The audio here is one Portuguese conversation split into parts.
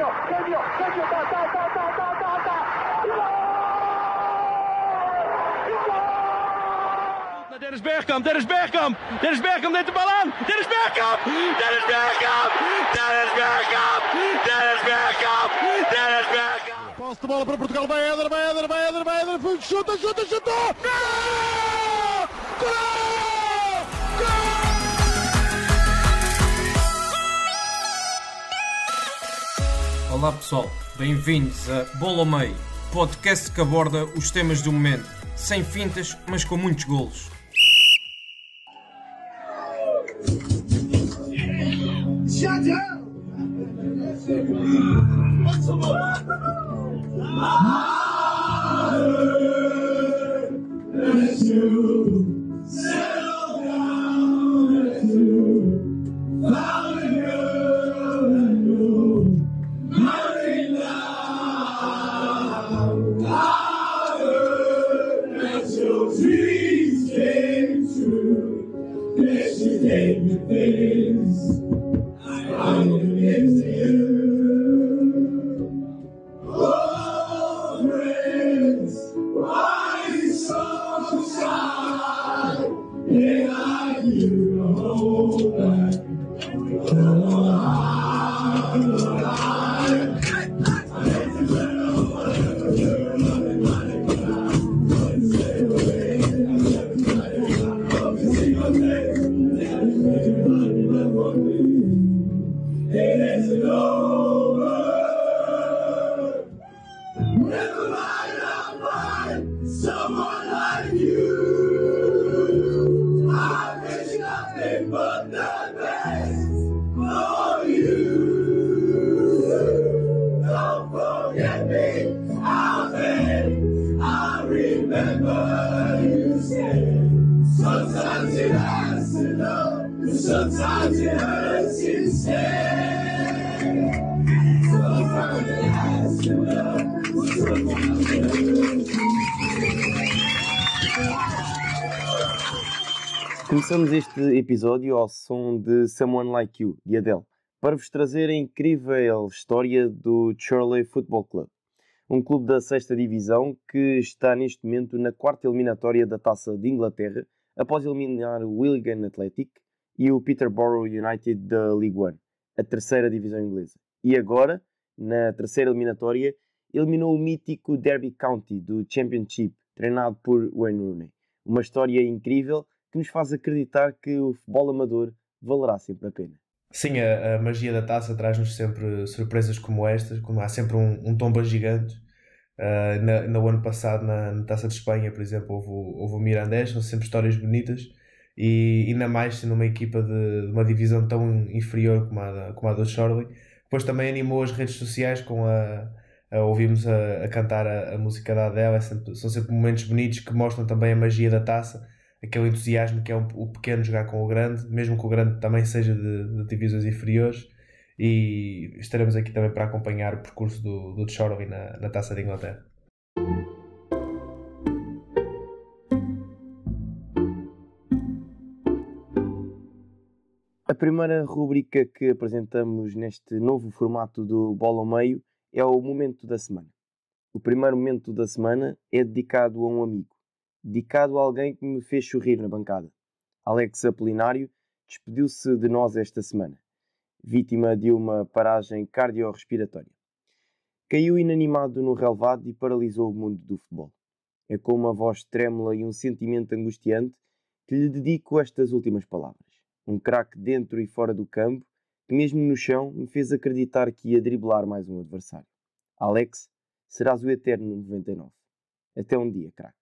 genio, genio, genio, ta, ta, ta, ta, ta, ta, ta. Dennis Bergkamp, Dennis Bergkamp, Dennis Bergkamp neemt de bal aan. Dennis Bergkamp, Dennis Bergkamp, Dennis Bergkamp, Dennis Bergkamp, Dennis Bergkamp. Posse de bola para Portugal, vai Éder, vai Éder, vai Éder, vai Éder, chuta, chuta, chuta! Gol! Gol! Olá pessoal, bem-vindos a Bola ao Meio, podcast que aborda os temas do momento, sem fintas, mas com muitos golos. Começamos este episódio ao som de Someone Like You, de Adele, para vos trazer a incrível história do Chorley Football Club, um clube da sexta divisão que está neste momento na quarta eliminatória da Taça de Inglaterra, após eliminar o Wigan Athletic e o Peterborough United da League One, a terceira divisão inglesa. E agora, na terceira eliminatória, eliminou o mítico Derby County do Championship, treinado por Wayne Rooney. Uma história incrível que nos faz acreditar que o futebol amador valerá sempre a pena. Sim, a, a magia da taça traz-nos sempre surpresas como estas, como há sempre um, um tomba gigante. Uh, na, no ano passado, na, na, Taça de Espanha, por exemplo, houve, houve o Mirandés, são sempre histórias bonitas e ainda mais sendo uma equipa de, de, uma divisão tão inferior como a, como a do Chorley. Depois também animou as redes sociais com a, a ouvimos a, a cantar a, a, música da Adele, é sempre, são sempre momentos bonitos que mostram também a magia da taça aquele entusiasmo que é um, o pequeno jogar com o grande, mesmo que o grande também seja de, de divisões inferiores. E estaremos aqui também para acompanhar o percurso do, do Chorley na, na Taça de Inglaterra. A primeira rubrica que apresentamos neste novo formato do Bola ao Meio é o Momento da Semana. O primeiro momento da semana é dedicado a um amigo dedicado a alguém que me fez sorrir na bancada. Alex Apolinário despediu-se de nós esta semana, vítima de uma paragem cardiorrespiratória. Caiu inanimado no relevado e paralisou o mundo do futebol. É com uma voz trêmula e um sentimento angustiante que lhe dedico estas últimas palavras. Um craque dentro e fora do campo que, mesmo no chão, me fez acreditar que ia driblar mais um adversário. Alex, serás o eterno 99. Até um dia, craque.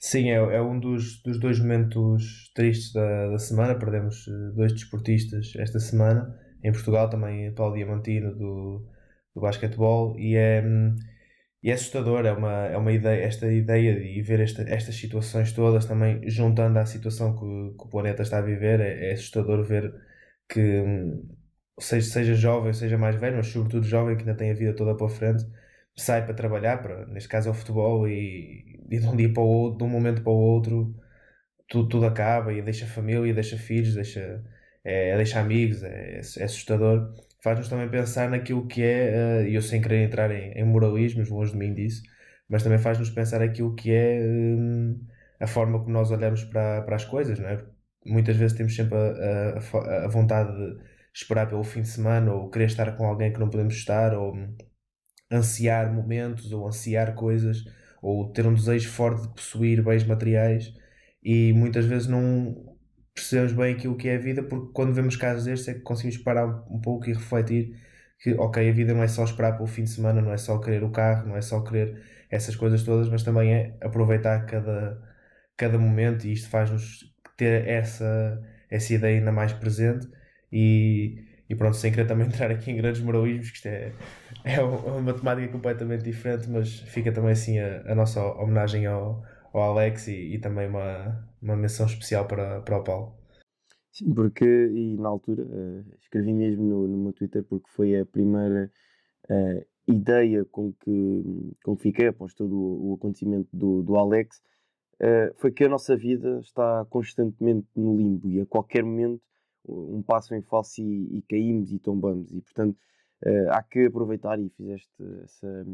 Sim, é, é um dos, dos dois momentos tristes da, da semana. Perdemos eh, dois desportistas esta semana. Em Portugal também Paulo Diamantino do, do basquetebol e é, e é assustador, é uma, é uma ideia, esta ideia de ver esta, estas situações todas também juntando à situação que, que o planeta está a viver, é, é assustador ver que seja, seja jovem, seja mais velho, mas sobretudo jovem que ainda tem a vida toda para frente, sai para trabalhar, para, neste caso é o futebol, e, e de um dia para o outro, de um momento para o outro, tudo, tudo acaba e deixa família, deixa filhos, deixa, é, deixa amigos, é, é assustador. faz-nos também pensar naquilo que é, e uh, eu sem querer entrar em, em moralismos, longe de mim disso, mas também faz-nos pensar aquilo que é um, a forma como nós olhamos para, para as coisas, não é? Muitas vezes temos sempre a, a, a vontade de esperar pelo fim de semana ou querer estar com alguém que não podemos estar ou ansiar momentos ou ansiar coisas ou ter um desejo forte de possuir bens materiais e muitas vezes não percebemos bem aquilo que é a vida porque quando vemos casos destes é que conseguimos parar um pouco e refletir que ok, a vida não é só esperar pelo fim de semana, não é só querer o carro, não é só querer essas coisas todas, mas também é aproveitar cada, cada momento e isto faz-nos ter essa, essa ideia ainda mais presente e, e pronto, sem querer também entrar aqui em grandes moralismos, que isto é, é uma matemática completamente diferente, mas fica também assim a, a nossa homenagem ao, ao Alex e, e, também uma, uma menção especial para, para o Paulo. Sim, porque, e na altura, uh, escrevi mesmo no, no meu Twitter, porque foi a primeira uh, ideia com que, com que fiquei após todo o, o acontecimento do, do Alex, uh, foi que a nossa vida está constantemente no limbo e a qualquer momento um passo em falso e, e caímos e tombamos. E portanto uh, há que aproveitar e fizeste essa,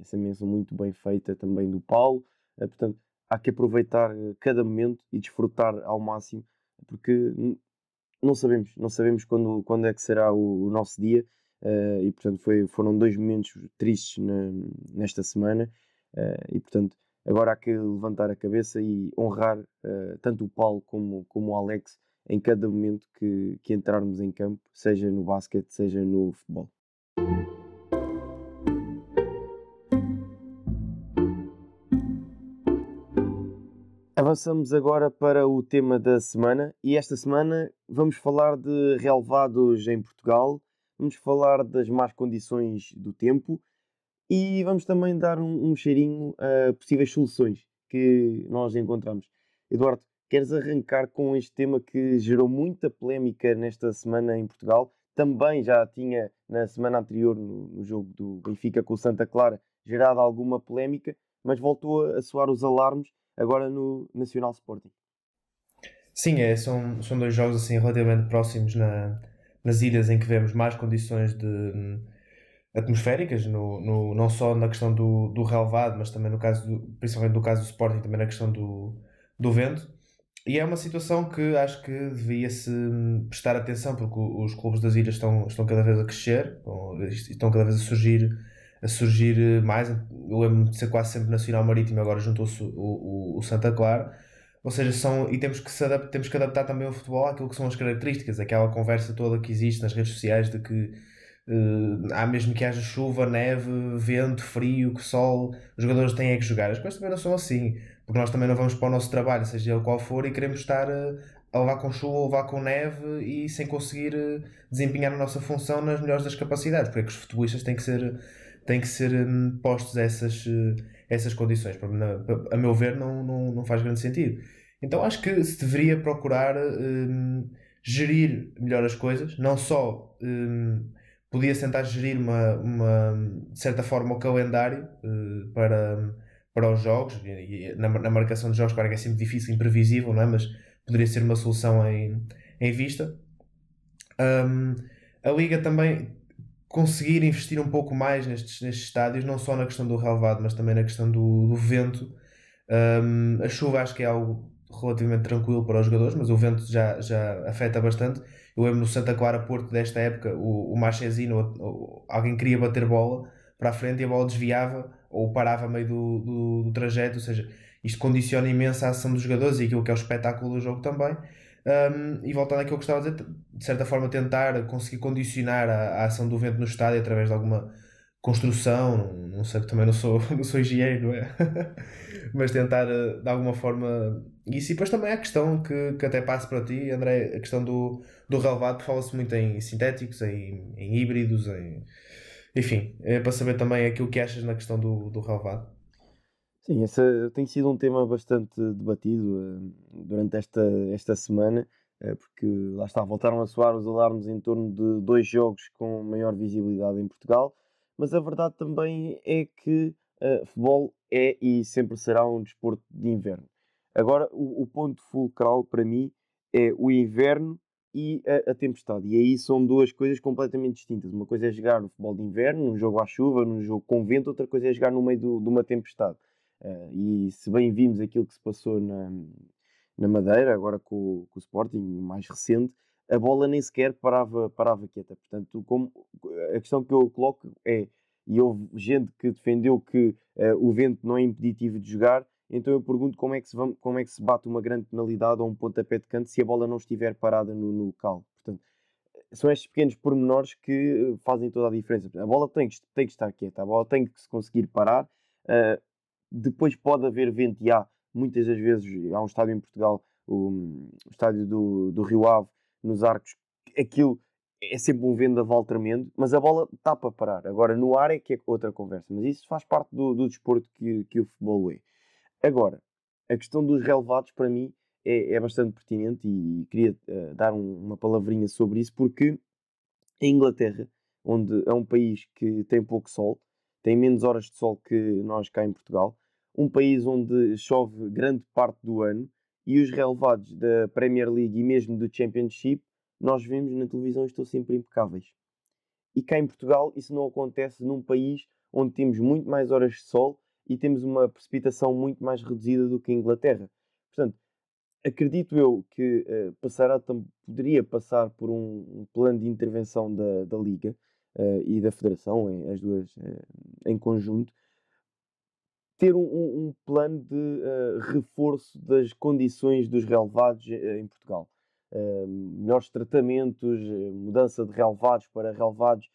essa menção muito bem feita também do Paulo. Uh, portanto, há que aproveitar cada momento e desfrutar ao máximo, porque não sabemos, não sabemos quando, quando é que será o, o nosso dia. Uh, e portanto foi, foram dois momentos tristes na, nesta semana e portanto agora há que levantar a cabeça e honrar tanto o Paulo como, como o Alex em cada momento que, que entrarmos em campo, seja no basquete, seja no futebol. Avançamos agora para o tema da semana e esta semana vamos falar de relevados em Portugal, vamos falar das más condições do tempo e vamos também dar um, um cheirinho a possíveis soluções que nós encontramos. Eduardo, Queres arrancar com este tema que gerou muita polémica nesta semana em Portugal? Também já tinha na semana anterior, no, no jogo do Benfica com o Santa Clara, gerado alguma polémica, mas voltou a soar os alarmes agora no Nacional Sporting. Sim, é, são, são dois jogos assim relativamente próximos na, nas ilhas em que vemos mais condições de, hum, atmosféricas, no, no, não só na questão do, do relevado, mas também no caso do, principalmente no caso do Sporting, também na questão do, do vento. E é uma situação que acho que devia-se prestar atenção, porque os clubes das ilhas estão, estão cada vez a crescer, estão cada vez a surgir, a surgir mais. Eu lembro de ser quase sempre Nacional Marítimo, agora juntou-se o, o, o, Santa Clara. Ou seja, são, e temos que, se adaptar, temos que adaptar também o futebol àquilo que são as características, aquela conversa toda que existe nas redes sociais de que uh, há mesmo que haja chuva, neve, vento, frio, sol, os jogadores têm é que jogar. As coisas também não são assim porque nós também não vamos para o nosso trabalho, seja ele qual for, e queremos estar eh, a levar com chuva ou levar com neve e sem conseguir eh, desempenhar a nossa função nas melhores das capacidades, porque é que os futebolistas têm que ser, têm que ser hum, postos a essas, eh, essas condições. A meu ver, não, não, não faz grande sentido. Então acho que se deveria procurar um, gerir melhor as coisas, não só um, podia tentar gerir uma, uma, de certa forma o calendário para para os jogos, e na, na marcação de jogos, claro que é sempre difícil, imprevisível, não é? mas poderia ser uma solução em, em vista. Um, a Liga também conseguir investir um pouco mais nestes, nestes estádios, não só na questão do relevado, mas também na questão do, do vento. Um, a chuva acho que é algo relativamente tranquilo para os jogadores, mas o vento já, já afeta bastante. Eu lembro no Santa Clara Porto desta época, o, o alguém queria bater bola para a frente e a bola desviava ou parava a meio do, do, do, trajeto, ou seja, isto condiciona imenso a ação dos jogadores e aquilo que é o espetáculo do jogo também. Um, e voltando àquilo que estava a dizer, de certa forma tentar conseguir condicionar a, a ação do vento no estádio através de alguma construção, não, sei que também não sou, não sou engenheiro, não é? mas tentar eh, de alguma forma isso e depois também a questão que, que até passo para ti, André, a questão do, do relevado, fala-se muito em sintéticos, em, em híbridos, em enfim, é para saber também aquilo que achas na questão do, do relevado. Sim, essa tem sido um tema bastante debatido uh, durante esta, esta semana, porque lá está, voltaram a soar os alarmes em torno de dois jogos com maior visibilidade em Portugal, mas a verdade também é que uh, futebol é e sempre será um desporto de inverno. Agora, o, o ponto fulcral para mim é o inverno e a, a, tempestade. E aí são duas coisas completamente distintas. Uma coisa é jogar no futebol de inverno, num jogo à chuva, num jogo com vento, outra coisa é jogar no meio do, de uma tempestade. Uh, e se bem vimos aquilo que se passou na, na Madeira, agora com, com o Sporting, mais recente, a bola nem sequer parava, parava quieta. Portanto, como, a questão que eu coloco é, e houve gente que defendeu que uh, o vento não é impeditivo de jogar, então eu pergunto como é que se, vamos, como é que se bate uma grande penalidade ou um pontapé de canto se a bola não estiver parada no, no local. Portanto, são estes pequenos pormenores que eh, fazem toda a diferença. A bola tem que, tem que estar quieta, a bola tem que se conseguir parar. Uh, depois pode haver vento e há, muitas das vezes, há um estádio em Portugal, o, o estádio do, do Rio Ave, nos arcos, aquilo é sempre um vendaval tremendo, mas a bola está para parar. Agora, no ar é que é outra conversa, mas isso faz parte do, do desporto que, que o futebol é. Agora, a questão dos relevados, para mim, é, é bastante pertinente e queria uh, dar um, uma palavrinha sobre isso, porque a Inglaterra, onde é um país que tem pouco sol, tem menos horas de sol que nós cá em Portugal, um país onde chove grande parte do ano e os relevados da Premier League e mesmo do Championship, nós vemos na televisão estão sempre impecáveis. E cá em Portugal isso não acontece num país onde temos muito mais horas de sol e temos uma precipitação muito mais reduzida do que a Inglaterra. Portanto, acredito eu que uh, passará, poderia passar por um, um, plano de intervenção da, da Liga uh, e da Federação, em, as duas uh, em conjunto, ter um, um plano de reforço das condições dos relevados em Portugal. melhores tratamentos, mudança de relevados para relevados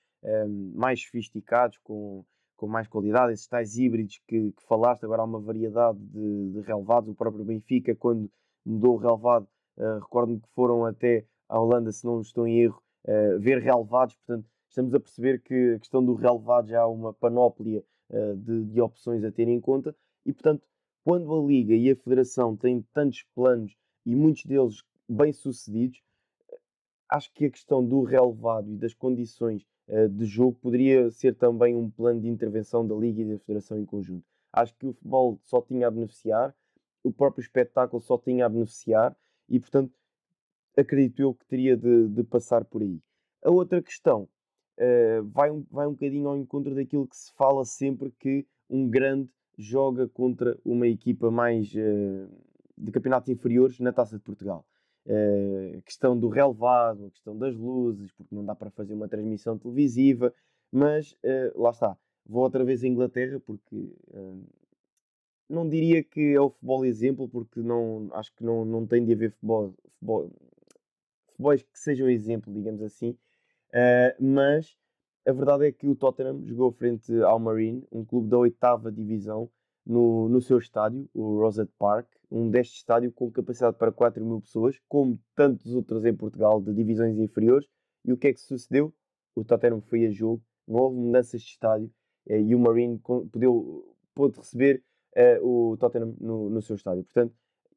mais sofisticados, com com mais qualidade, esses tais híbridos que, que falaste, agora há uma variedade de, de, relevados. O próprio Benfica, quando mudou o relevado, uh, recordo-me que foram até à Holanda, se não estou em erro, uh, ver relevados. Portanto, estamos a perceber que a questão do relevado já há uma panóplia uh, de, de opções a ter em conta. E, portanto, quando a Liga e a Federação têm tantos planos e muitos deles bem-sucedidos, acho que a questão do relevado e das condições de jogo poderia ser também um plano de intervenção da Liga e da Federação em conjunto. Acho que o futebol só tinha a beneficiar, o próprio espetáculo só tinha a beneficiar e, portanto, acredito eu que teria de, de passar por aí. A outra questão uh, vai, um, vai um bocadinho ao encontro daquilo que se fala sempre que um grande joga contra uma equipa mais uh, de campeonatos inferiores na Taça de Portugal. Eh, a questão do relevado, a questão das luzes, porque não dá para fazer uma transmissão televisiva, mas uh, lá está. Vou outra vez à Inglaterra porque uh, não diria que é o futebol exemplo, porque não, acho que não, não tem de haver futebol, futebol futebols que sejam exemplo, digamos assim, mas a verdade é que o Tottenham jogou frente ao Marine, um clube da oitava divisão, no, no seu estádio, o Rosette Park, um deste estádio com capacidade para 4 mil pessoas, como tantos outros em Portugal de divisões inferiores. E o que é que sucedeu? O Tottenham foi a jogo, não houve mudanças de estádio eh, e o Marine pôde receber eh, o Tottenham no, no seu estádio. Portanto,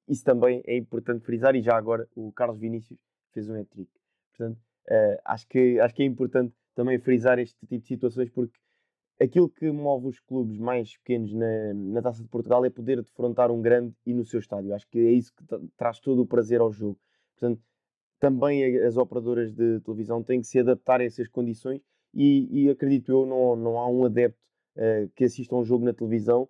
isso também é importante frisar. E já agora o Carlos Vinícius fez um hat-trick. Portanto, uh, acho, que, acho que é importante também frisar este tipo de situações porque aquilo que move os clubes mais pequenos na, na Taça de Portugal é poder defrontar um grande e no seu estádio. Acho que é isso que traz todo o prazer ao jogo. Portanto, também as operadoras de televisão têm que se adaptar a essas condições e, e acredito eu, não, não há um adepto uh, que assista a um jogo na televisão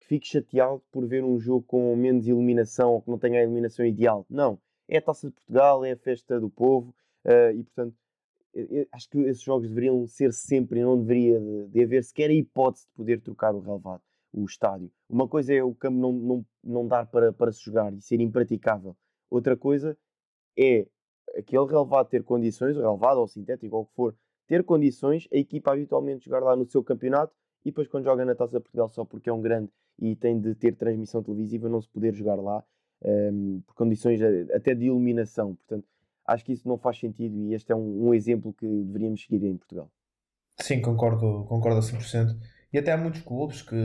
que fique chateado por ver um jogo com menos iluminação ou que não tenha a iluminação ideal. Não. É a Taça de Portugal, é a festa do povo uh, e, portanto, eu acho que esses jogos deveriam ser sempre, não deveria de, de, haver sequer a hipótese de poder trocar o relevado, o estádio. Uma coisa é o campo não, não, não dar para, para se jogar e ser impraticável. Outra coisa é aquele relevado ter condições, o relevado ou sintético ou o que for, ter condições, a equipa habitualmente jogar lá no seu campeonato e depois quando joga na Taça de Portugal só porque é um grande e tem de ter transmissão televisiva não se poder jogar lá um, por condições até de iluminação. Portanto, acho que isso não faz sentido e este é um, um exemplo que deveríamos seguir em Portugal. Sim, concordo, concordo a 100%. E até há muitos clubes que,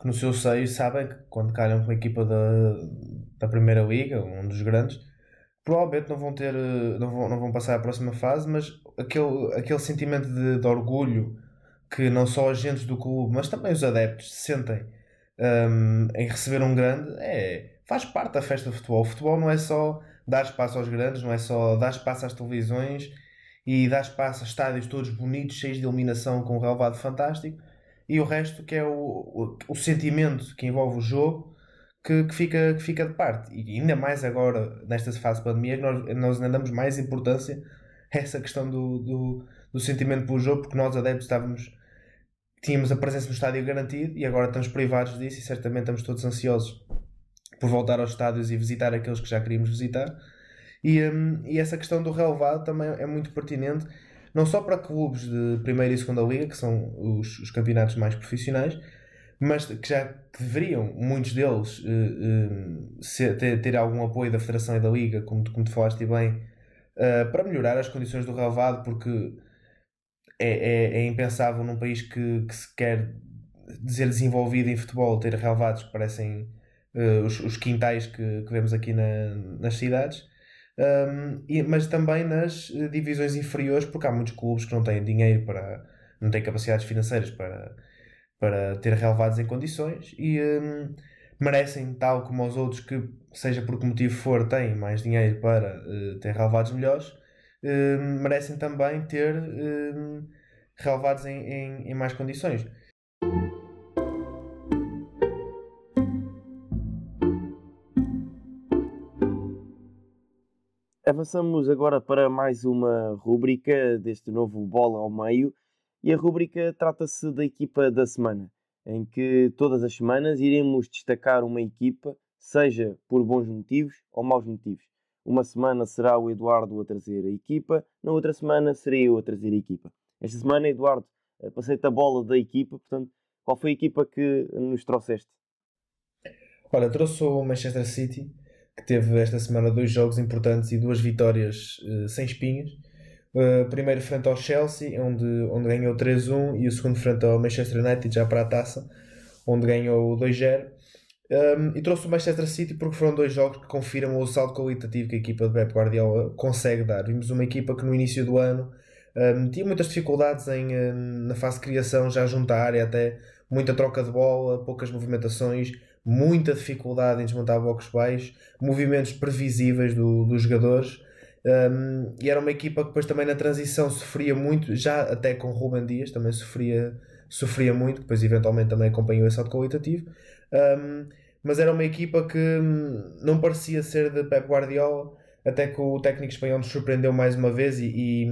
que no seu seio sabem que quando calham com uma equipa da, da Primeira Liga, um dos grandes, provavelmente não vão ter não vão, não vão passar à próxima fase, mas aquele, aquele sentimento de, de orgulho que não só agentes do clube, mas também os adeptos sentem um, em receber um grande é, faz parte da festa do futebol. O futebol não é só dar espaço aos grandes, não é só dar espaço às televisões e dar espaço a estádios todos bonitos, cheios de iluminação com um relevado fantástico, e o resto que é o, o, o sentimento que envolve o jogo que, que, fica, que fica de parte. E ainda mais agora, nesta fase de pandemia, nós, nós ainda damos mais importância a essa questão do, do, do sentimento pelo jogo, porque nós adeptos estávamos tínhamos a presença no estádio garantida e agora estamos privados disso e certamente estamos todos ansiosos por voltar aos estádios e visitar aqueles que já queríamos visitar. E, um, e essa questão do relevado também é muito pertinente, não só para clubes de primeira e segunda liga, que são os, os campeonatos mais profissionais, mas que já deveriam, muitos deles, uh, uh, ser, ter, ter, algum apoio da Federação e da Liga, como, como te falaste bem, uh, para melhorar as condições do relevado, porque é, é, é impensável num país que, que se quer dizer desenvolvido em futebol ter relevados que parecem uh, os, os quintais que, que vemos aqui na, nas cidades. Um, e, mas também nas eh, divisões inferiores, porque há muitos clubes que não têm dinheiro para, não têm capacidades financeiras para, para ter relevados em condições e um, merecem, tal como os outros que, seja por que motivo for, têm mais dinheiro para uh, ter relevados melhores, merecem também ter uh, relevados em, em, em mais condições. Avançamos agora para mais uma rúbrica deste novo Bola ao Meio e a rúbrica trata-se da equipa da semana, em que todas as semanas iremos destacar uma equipa, seja por bons motivos ou maus motivos. Uma semana será o Eduardo a trazer a equipa, na outra semana serei eu a trazer a equipa. Esta semana, Eduardo, eh, passei-te a bola da equipa, portanto, qual foi a equipa que nos trouxeste? Olha, trouxe o Manchester City, que teve esta semana dois jogos importantes e duas vitórias uh, sem espinhas. Uh, primeiro frente ao Chelsea, onde, onde ganhou 3-1, e o segundo frente ao Manchester United, já para a taça, onde ganhou 2-0. Um, e trouxe o Manchester City porque foram dois jogos que confirmam o salto qualitativo que a equipa de Pep Guardiola consegue dar. Vimos uma equipa que no início do ano um, tinha muitas dificuldades em, um, na fase de criação, já junto à área, até muita troca de bola, poucas movimentações, muita dificuldade em desmontar blocos baixos, movimentos previsíveis do, dos jogadores. Um, e era uma equipa que depois também na transição sofria muito, já até com Ruben Dias também sofria, sofria muito, depois eventualmente também acompanhou esse salto qualitativo. Um, mas era uma equipa que hum, não parecia ser de Pep Guardiola, até que o técnico espanhol nos surpreendeu mais uma vez e, e,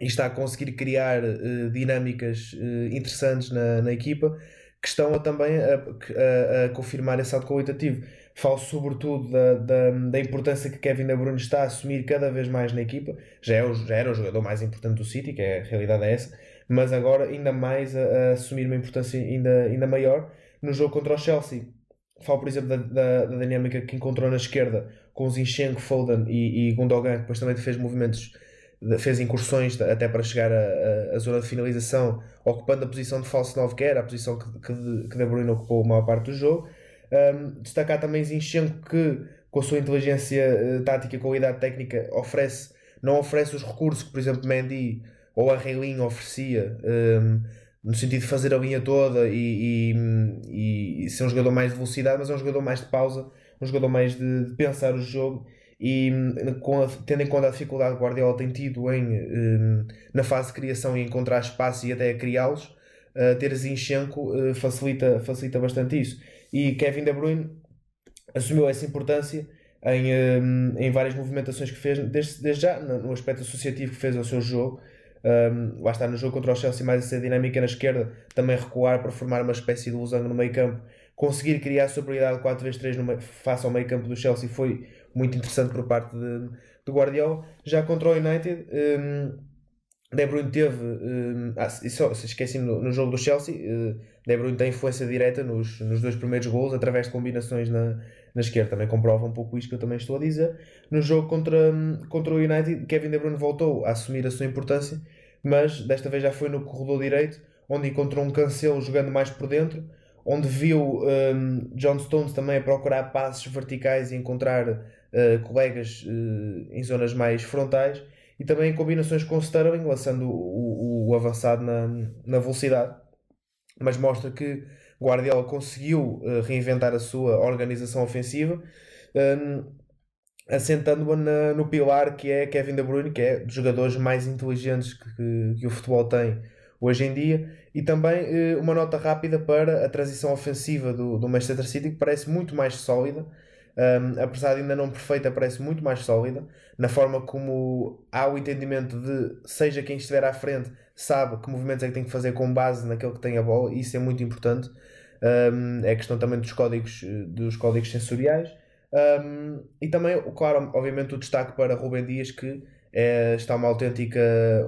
e está a conseguir criar uh, dinâmicas uh, interessantes na, na equipa que estão a, também a, a, a, confirmar esse salto qualitativo. Falo sobretudo da, da, da, importância que Kevin De Bruyne está a assumir cada vez mais na equipa. Já, é o, já era o jogador mais importante do City, que é, a realidade é essa, mas agora ainda mais a, assumir uma importância ainda, ainda maior no jogo contra o Chelsea Falo, por exemplo, da, da, da, dinâmica que encontrou na esquerda com Zinchenko, Foden e, e Gundogan, que depois também fez movimentos, fez incursões até para chegar à zona de finalização, ocupando a posição de falso 9, que era a posição que, que, De Bruyne ocupou a maior parte do jogo. Um, destacar também Zinchenko, que com a sua inteligência uh, tática e qualidade técnica oferece, não oferece os recursos que, por exemplo, Mendy ou a Reilinho oferecia. Um, no sentido de fazer a linha toda e, e, e, ser um jogador mais de velocidade, mas é um jogador mais de pausa, um jogador mais de, de pensar o jogo e com a, tendo em conta a dificuldade que o Guardiola tem tido em, um, na fase de criação e encontrar espaço e até a criá-los, uh, ter Zinchenko uh, facilita, facilita bastante isso. E Kevin De Bruyne assumiu essa importância em, um, em várias movimentações que fez, desde, desde já no aspecto associativo que fez ao seu jogo, um, lá está no jogo contra o Chelsea, mais essa dinâmica na esquerda, também recuar para formar uma espécie de losango no meio campo, conseguir criar superioridade 4x3 no face ao meio campo do Chelsea foi muito interessante por parte de, Guardiola. Já contra o United, um, De Bruyne teve, um, ah, só, se esqueci no, no, jogo do Chelsea, uh, De Bruyne tem influência direta nos, nos dois primeiros gols através de combinações na, na esquerda. Também comprova um pouco isto que eu também estou a dizer. No jogo contra, contra o United, Kevin De Bruyne voltou a assumir a sua importância mas desta vez já foi no corredor direito, onde encontrou um Cancelo jogando mais por dentro, onde viu um, John Stones também a procurar passos verticais e encontrar uh, colegas uh, em zonas mais frontais, e também em combinações com Sterling, lançando o, o, o avançado na, na velocidade. Mas mostra que Guardiola conseguiu uh, reinventar a sua organização ofensiva. Um, assentando no pilar que é Kevin De Bruyne, que é dos jogadores mais inteligentes que, que, que o futebol tem hoje em dia. E também eh, uma nota rápida para a transição ofensiva do, do Manchester City, que parece muito mais sólida. Um, apesar de ainda não perfeita, parece muito mais sólida na forma como há o entendimento de seja quem estiver à frente sabe que movimentos é que tem que fazer com base naquele que tem a bola, e isso é muito importante. Um, é questão também dos códigos, dos códigos sensoriais. Um, e também, claro, obviamente, o destaque para Rubem Dias, que é, está uma autêntica,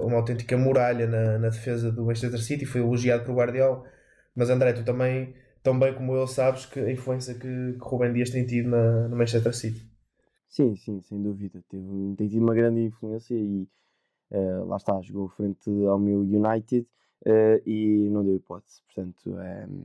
uma autêntica muralha na, na defesa do Manchester City, foi elogiado por Guardiola. Mas André, tu também, tão bem como eu, sabes que a influência que, que Rubem Dias tem tido na, no Manchester City. Sim, sim, sem dúvida. Teve, tem tido uma grande influência e uh, lá está, jogou frente ao meu United uh, e não deu hipótese. Portanto, um,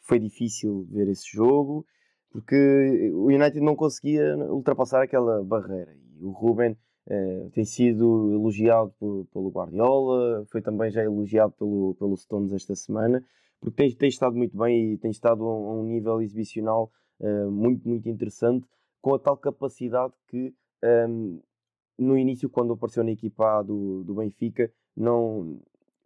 foi difícil ver esse jogo porque o United não conseguia ultrapassar aquela barreira e o Ruben Uh, tem sido elogiado por, pelo Guardiola, foi também já elogiado pelo, pelo Stones esta semana, porque tem, estado muito bem e tem estado a, a um nível exibicional uh, muito, muito interessante, com a tal capacidade que um, ehm, no início, quando apareceu na equipa do, do Benfica, não,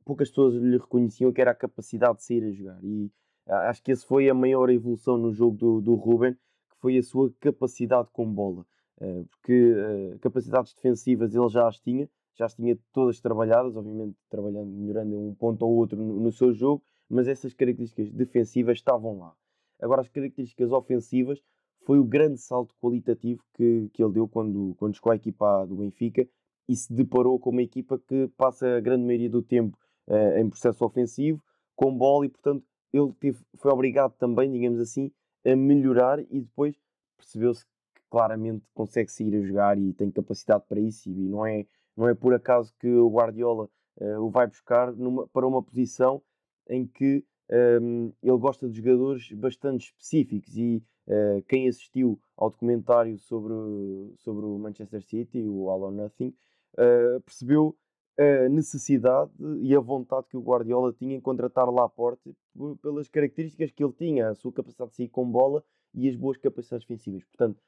poucas pessoas lhe reconheciam que era a capacidade de sair a jogar. E acho que essa foi a maior evolução no jogo do, do Ruben, que foi a sua capacidade com bola. Eh, porque uh, capacidades defensivas ele já as tinha, já as tinha todas trabalhadas, obviamente trabalhando, melhorando um ponto ou outro no, no, seu jogo, mas essas características defensivas estavam lá. Agora, as características ofensivas foi o grande salto qualitativo que, que ele deu quando, quando chegou à equipa do Benfica e se deparou com uma equipa que passa a grande maioria do tempo uh, em processo ofensivo, com bola, e portanto ele teve, foi obrigado também, digamos assim, a melhorar e depois percebeu-se claramente consegue sair a jogar e tem capacidade para isso e não é, não é por acaso que o Guardiola uh, o vai buscar numa, para uma posição em que um, ele gosta de jogadores bastante específicos e uh, quem assistiu ao documentário sobre, sobre o Manchester City, o All or Nothing, uh, percebeu a necessidade e a vontade que o Guardiola tinha em contratar Laporte pelas características que ele tinha, a sua capacidade de sair com bola e as boas capacidades defensivas. Portanto,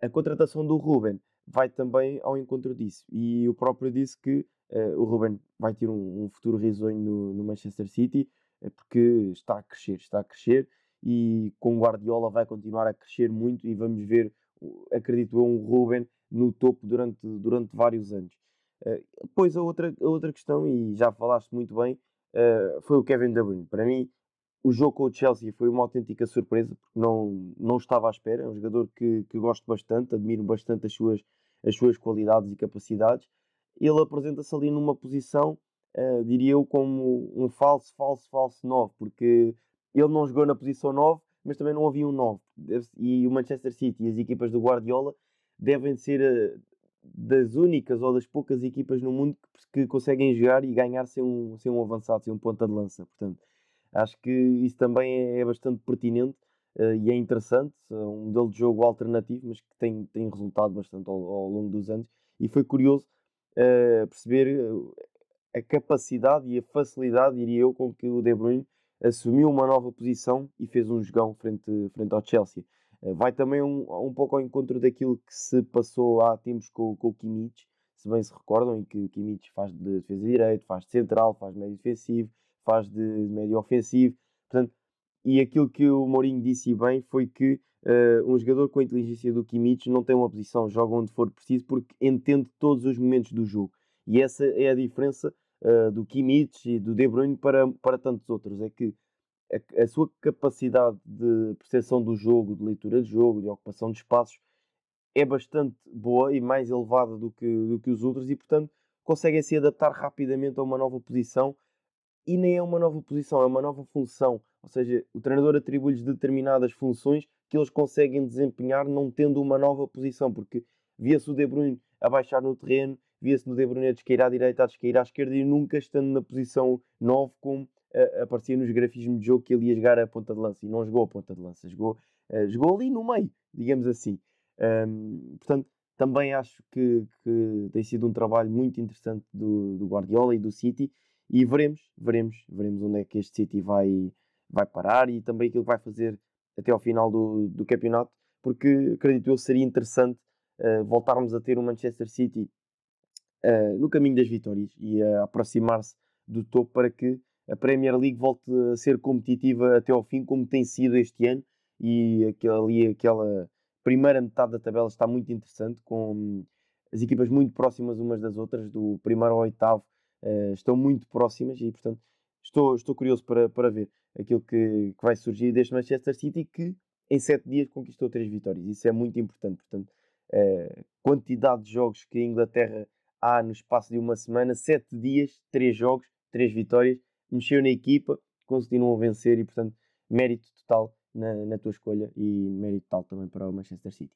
a contratação do Ruben vai também ao encontro disso. E o próprio disse que o Ruben vai ter um, um futuro risonho no, no, Manchester City, uh, porque está a crescer, está a crescer e com Guardiola vai continuar a crescer muito e vamos ver, acredito eu, um Ruben no topo durante, durante vários anos. Depois a outra, a outra questão, e já falaste muito bem, foi o Kevin De Bruyne. Para mim, o jogo com o Chelsea foi uma autêntica surpresa, porque não, não estava à espera. É um jogador que, que gosto bastante, admiro bastante as suas, as suas qualidades e capacidades. Ele apresenta-se ali numa posição, uh, diria eu, como um falso, falso, falso 9, porque ele não jogou na posição 9, mas também não havia um 9. E o Manchester City e as equipas do Guardiola devem ser uh, das únicas ou das poucas equipas no mundo que, que, conseguem jogar e ganhar sem um, sem um avançado, sem um ponta de lança. Portanto, Acho que isso também é, é bastante pertinente uh, e é interessante. um modelo de jogo alternativo, mas que tem, tem resultado bastante ao, ao longo dos anos. E foi curioso uh, perceber eh, a capacidade e a facilidade, diria eu, com que o De Bruyne assumiu uma nova posição e fez um jogão frente, frente ao Chelsea. vai também um, um pouco ao encontro daquilo que se passou há tempos com, com o Kimmich, se bem se recordam, em que o Kimmich faz de defesa de direito, faz de central, faz de médio defensivo, faz de médio ofensivo. Portanto, e aquilo que o Mourinho disse bem foi que uh, um jogador com a inteligência do Kimmich não tem uma posição, joga onde for preciso, porque entende todos os momentos do jogo. E essa é a diferença uh, do Kimmich e do De Bruyne para, para tantos outros. É que a, a, sua capacidade de percepção do jogo, de leitura de jogo, de ocupação de espaços, é bastante boa e mais elevada do que, do que os outros e, portanto, conseguem se adaptar rapidamente a uma nova posição e nem é uma nova posição, é uma nova função. Ou seja, o treinador atribui-lhes determinadas funções eles conseguem desempenhar não tendo uma nova posição, porque via-se o De Bruyne a baixar no terreno, via-se no De Bruyne a desqueirar à direita, a desqueirar à esquerda e nunca estando na posição 9 como uh, aparecia nos grafismos de jogo que ele ia jogar a ponta de lança e não jogou a ponta de lança, jogou, uh, jogou ali no meio, digamos assim. Um, portanto, também acho que, que, tem sido um trabalho muito interessante do, do Guardiola e do City e veremos, veremos, veremos onde é que este City vai, vai parar e também aquilo que vai fazer até ao final do, do campeonato, porque acredito eu seria interessante uh, voltarmos a ter o Manchester City uh, no caminho das vitórias e a aproximar-se do topo para que a Premier League volte a ser competitiva até ao fim, como tem sido este ano, e aquela, ali, aquela primeira metade da tabela está muito interessante, com as equipas muito próximas umas das outras, do primeiro ao oitavo, uh, estão muito próximas e, portanto, estou, estou curioso para, para ver aquilo que, que vai surgir deste Manchester City que em sete dias conquistou três vitórias. Isso é muito importante. Portanto, a uh, quantidade de jogos que a Inglaterra há no espaço de uma semana, sete dias, três jogos, três vitórias, mexeu na equipa, continuam a vencer e, portanto, mérito total na, na tua escolha e mérito total também para o Manchester City.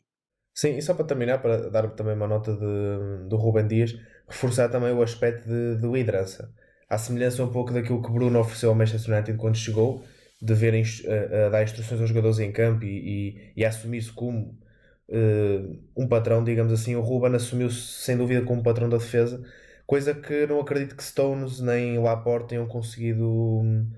Sim, e só para terminar, para dar também uma nota de, do Ruben Dias, reforçar também o aspecto de, de liderança. À semelhança um pouco daquilo que Bruno ofereceu ao Manchester United quando chegou, de verem a, a dar instruções aos jogadores em campo e, e, e assumir-se como uh, um patrão, digamos assim, o Ruben assumiu-se sem dúvida como patrão da defesa, coisa que não acredito que Stones nem Laporte tenham conseguido um,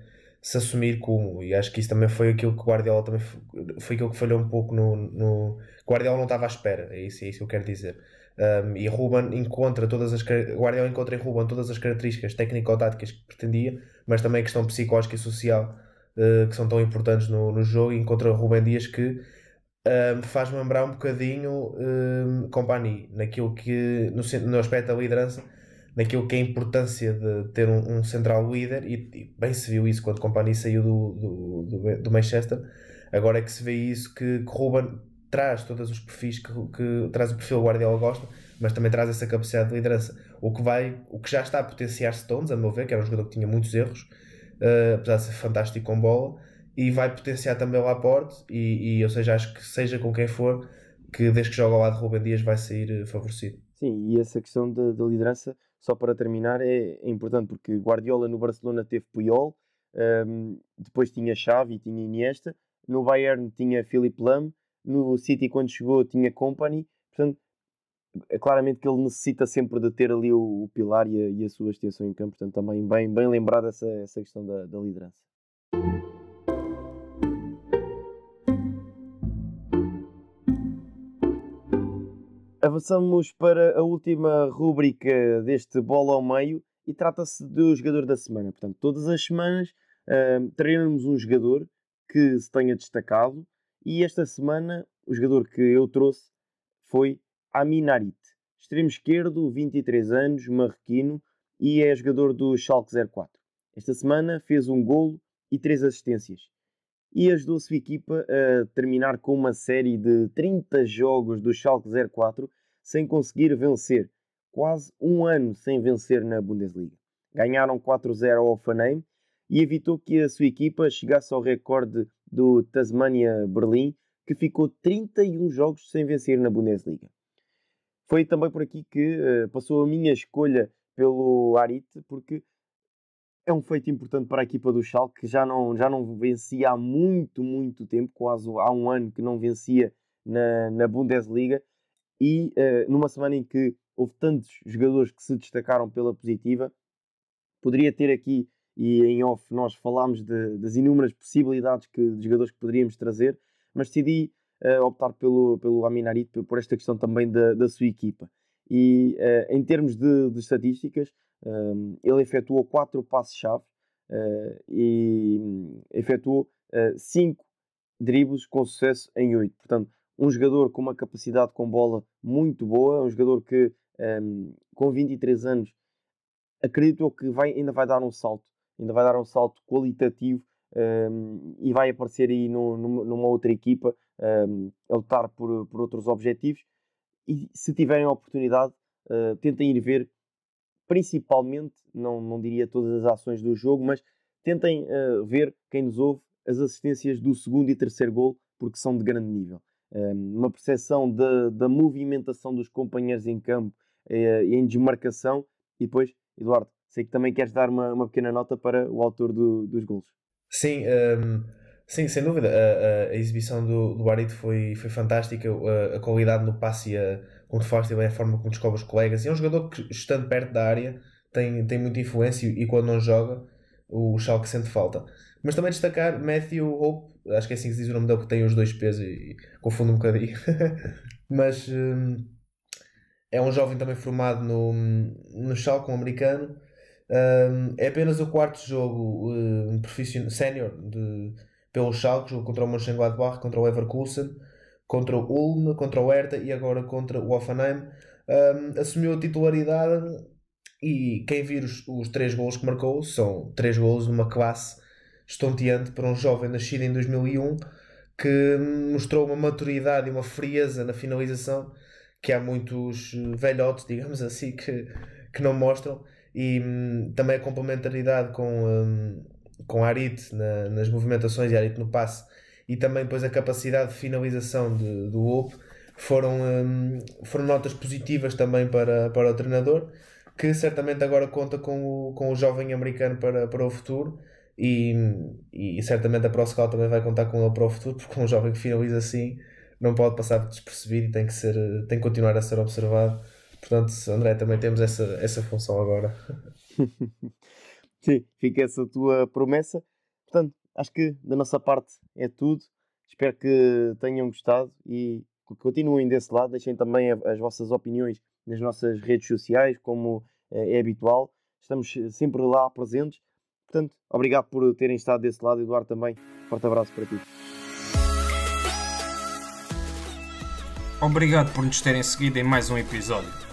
se assumir como, e acho que isso também foi aquilo que Guardiola também foi, foi aquilo que falhou um pouco no, no Guardiola não estava à espera, é isso, é isso que eu quero dizer. Um, e Ruben encontra todas as Guardiola encontra em Ruben todas as características técnico-táticas que pretendia, mas também a questão psicológica e social uh, que são tão importantes no, no jogo. E encontra Ruben Dias que um, faz-me lembrar um bocadinho um, Company, naquilo que no, no aspecto da liderança, naquilo que é a importância de ter um, um central líder, e, e, bem se viu isso quando Company saiu do, do, do, do, Manchester. Agora é que se vê isso que, que Ruben traz todos os perfis que, que traz o perfil Guardiola gosta, mas também traz essa capacidade de liderança. O que vai, o que já está a potenciar Stones, a meu ver, que era um jogador que tinha muitos erros, uh, apesar de ser fantástico com bola, e vai potenciar também o Laporte, e, e ou seja, acho que seja com quem for, que desde que joga ao lado de Rubem Dias vai sair eh, favorecido. Sim, e essa questão da liderança, só para terminar, é, é, importante porque Guardiola no Barcelona teve Puyol, um, ehm, depois tinha Xavi, tinha Iniesta, no Bayern tinha Philip Lam, no City quando chegou tinha Company, portanto é claramente que ele necessita sempre de ter ali o, o pilar e a, e a, sua extensão em campo, portanto também bem, bem lembrado essa, essa questão da, da liderança. Avançamos para a última rúbrica deste bola ao meio e trata-se do jogador da semana. Portanto, todas as semanas uh, um jogador que se tenha destacado e esta semana o jogador que eu trouxe foi Aminarit, extremo esquerdo, 23 anos, marroquino e é jogador do Schalke 04. Esta semana fez um golo e três assistências e ajudou a sua equipa a terminar com uma série de 30 jogos do Schalke 04 sem conseguir vencer, quase um ano sem vencer na Bundesliga. Ganharam 4-0 ao Offenheim e evitou que a sua equipa chegasse ao recorde do Tasmania Berlim, que ficou 31 jogos sem vencer na Bundesliga. Foi também por aqui que uh, passou a minha escolha pelo Arit, porque é um feito importante para a equipa do Schalke, que já não, já não vencia há muito, muito tempo, quase há um ano que não vencia na, na Bundesliga, e uh, numa semana em que houve tantos jogadores que se destacaram pela positiva, poderia ter aqui e em off nós falámos de, das inúmeras possibilidades que, de jogadores que poderíamos trazer, mas decidi uh, optar pelo, pelo Aminarit por esta questão também da, da sua equipa. E uh, em termos de, de estatísticas, um, ele efetuou quatro passos-chave uh, e um, efetuou cinco dribles com sucesso em oito. Portanto, um jogador com uma capacidade com bola muito boa, um jogador que um, com 23 anos acredito que vai, ainda vai dar um salto ainda vai dar um salto qualitativo um, e vai aparecer aí no, numa outra equipa um, a lutar por, por outros objetivos. E se tiverem a oportunidade, uh, tentem ir ver, principalmente, não, não diria todas as ações do jogo, mas tentem uh, ver, quem nos ouve, as assistências do segundo e terceiro gol, porque são de grande nível. Um, uma percepção da, da movimentação dos companheiros em campo uh, em desmarcação, e depois, Eduardo, Sei que também queres dar uma, uma pequena nota para o autor do, dos gols. Sim, um, sim, sem dúvida. A, a, a, exibição do, do Barito foi, foi fantástica. A, a qualidade no passe e a, como faz também a forma como descobre os colegas. E é um jogador que, estando perto da área, tem, tem muita influência e quando não joga, o Schalke sente falta. Mas também destacar Matthew Hope, acho que é assim que se diz o nome dele, porque tem os dois pesos e, e confundo um bocadinho. Mas. Um, é um jovem também formado no, no Schalke, um americano. Um, é apenas o quarto jogo um, profissional, sénior pelo Schalke, jogo contra o Mönchengladbach, contra o Leverkusen, contra o Ulm, contra o Hertha e agora contra o Offenheim. Um, assumiu a titularidade e quem vir os, os três gols que marcou são três gols de uma classe estonteante para um jovem nascido em 2001 que mostrou uma maturidade e uma frieza na finalização que há muitos velhotes, digamos assim, que, que não mostram e hum, também a complementaridade com, hum, com Arit na, nas movimentações e Arit no passe e também depois a capacidade de finalização de, do Wolf foram, hum, foram notas positivas também para, para o treinador que certamente agora conta com o, com o jovem americano para, para o futuro e, e certamente a ProScout também vai contar com ele para o futuro porque um jovem que finaliza assim não pode passar despercebido e tem que, ser, tem que continuar a ser observado portanto André também temos essa, essa função agora Sim, fica essa tua promessa portanto acho que da nossa parte é tudo espero que tenham gostado e continuem desse lado deixem também as vossas opiniões nas nossas redes sociais como eh, é habitual estamos sempre lá presentes Portanto, obrigado por terem estado desse lado, Eduardo também. Forte abraço para ti. Obrigado por nos terem seguido em mais um episódio.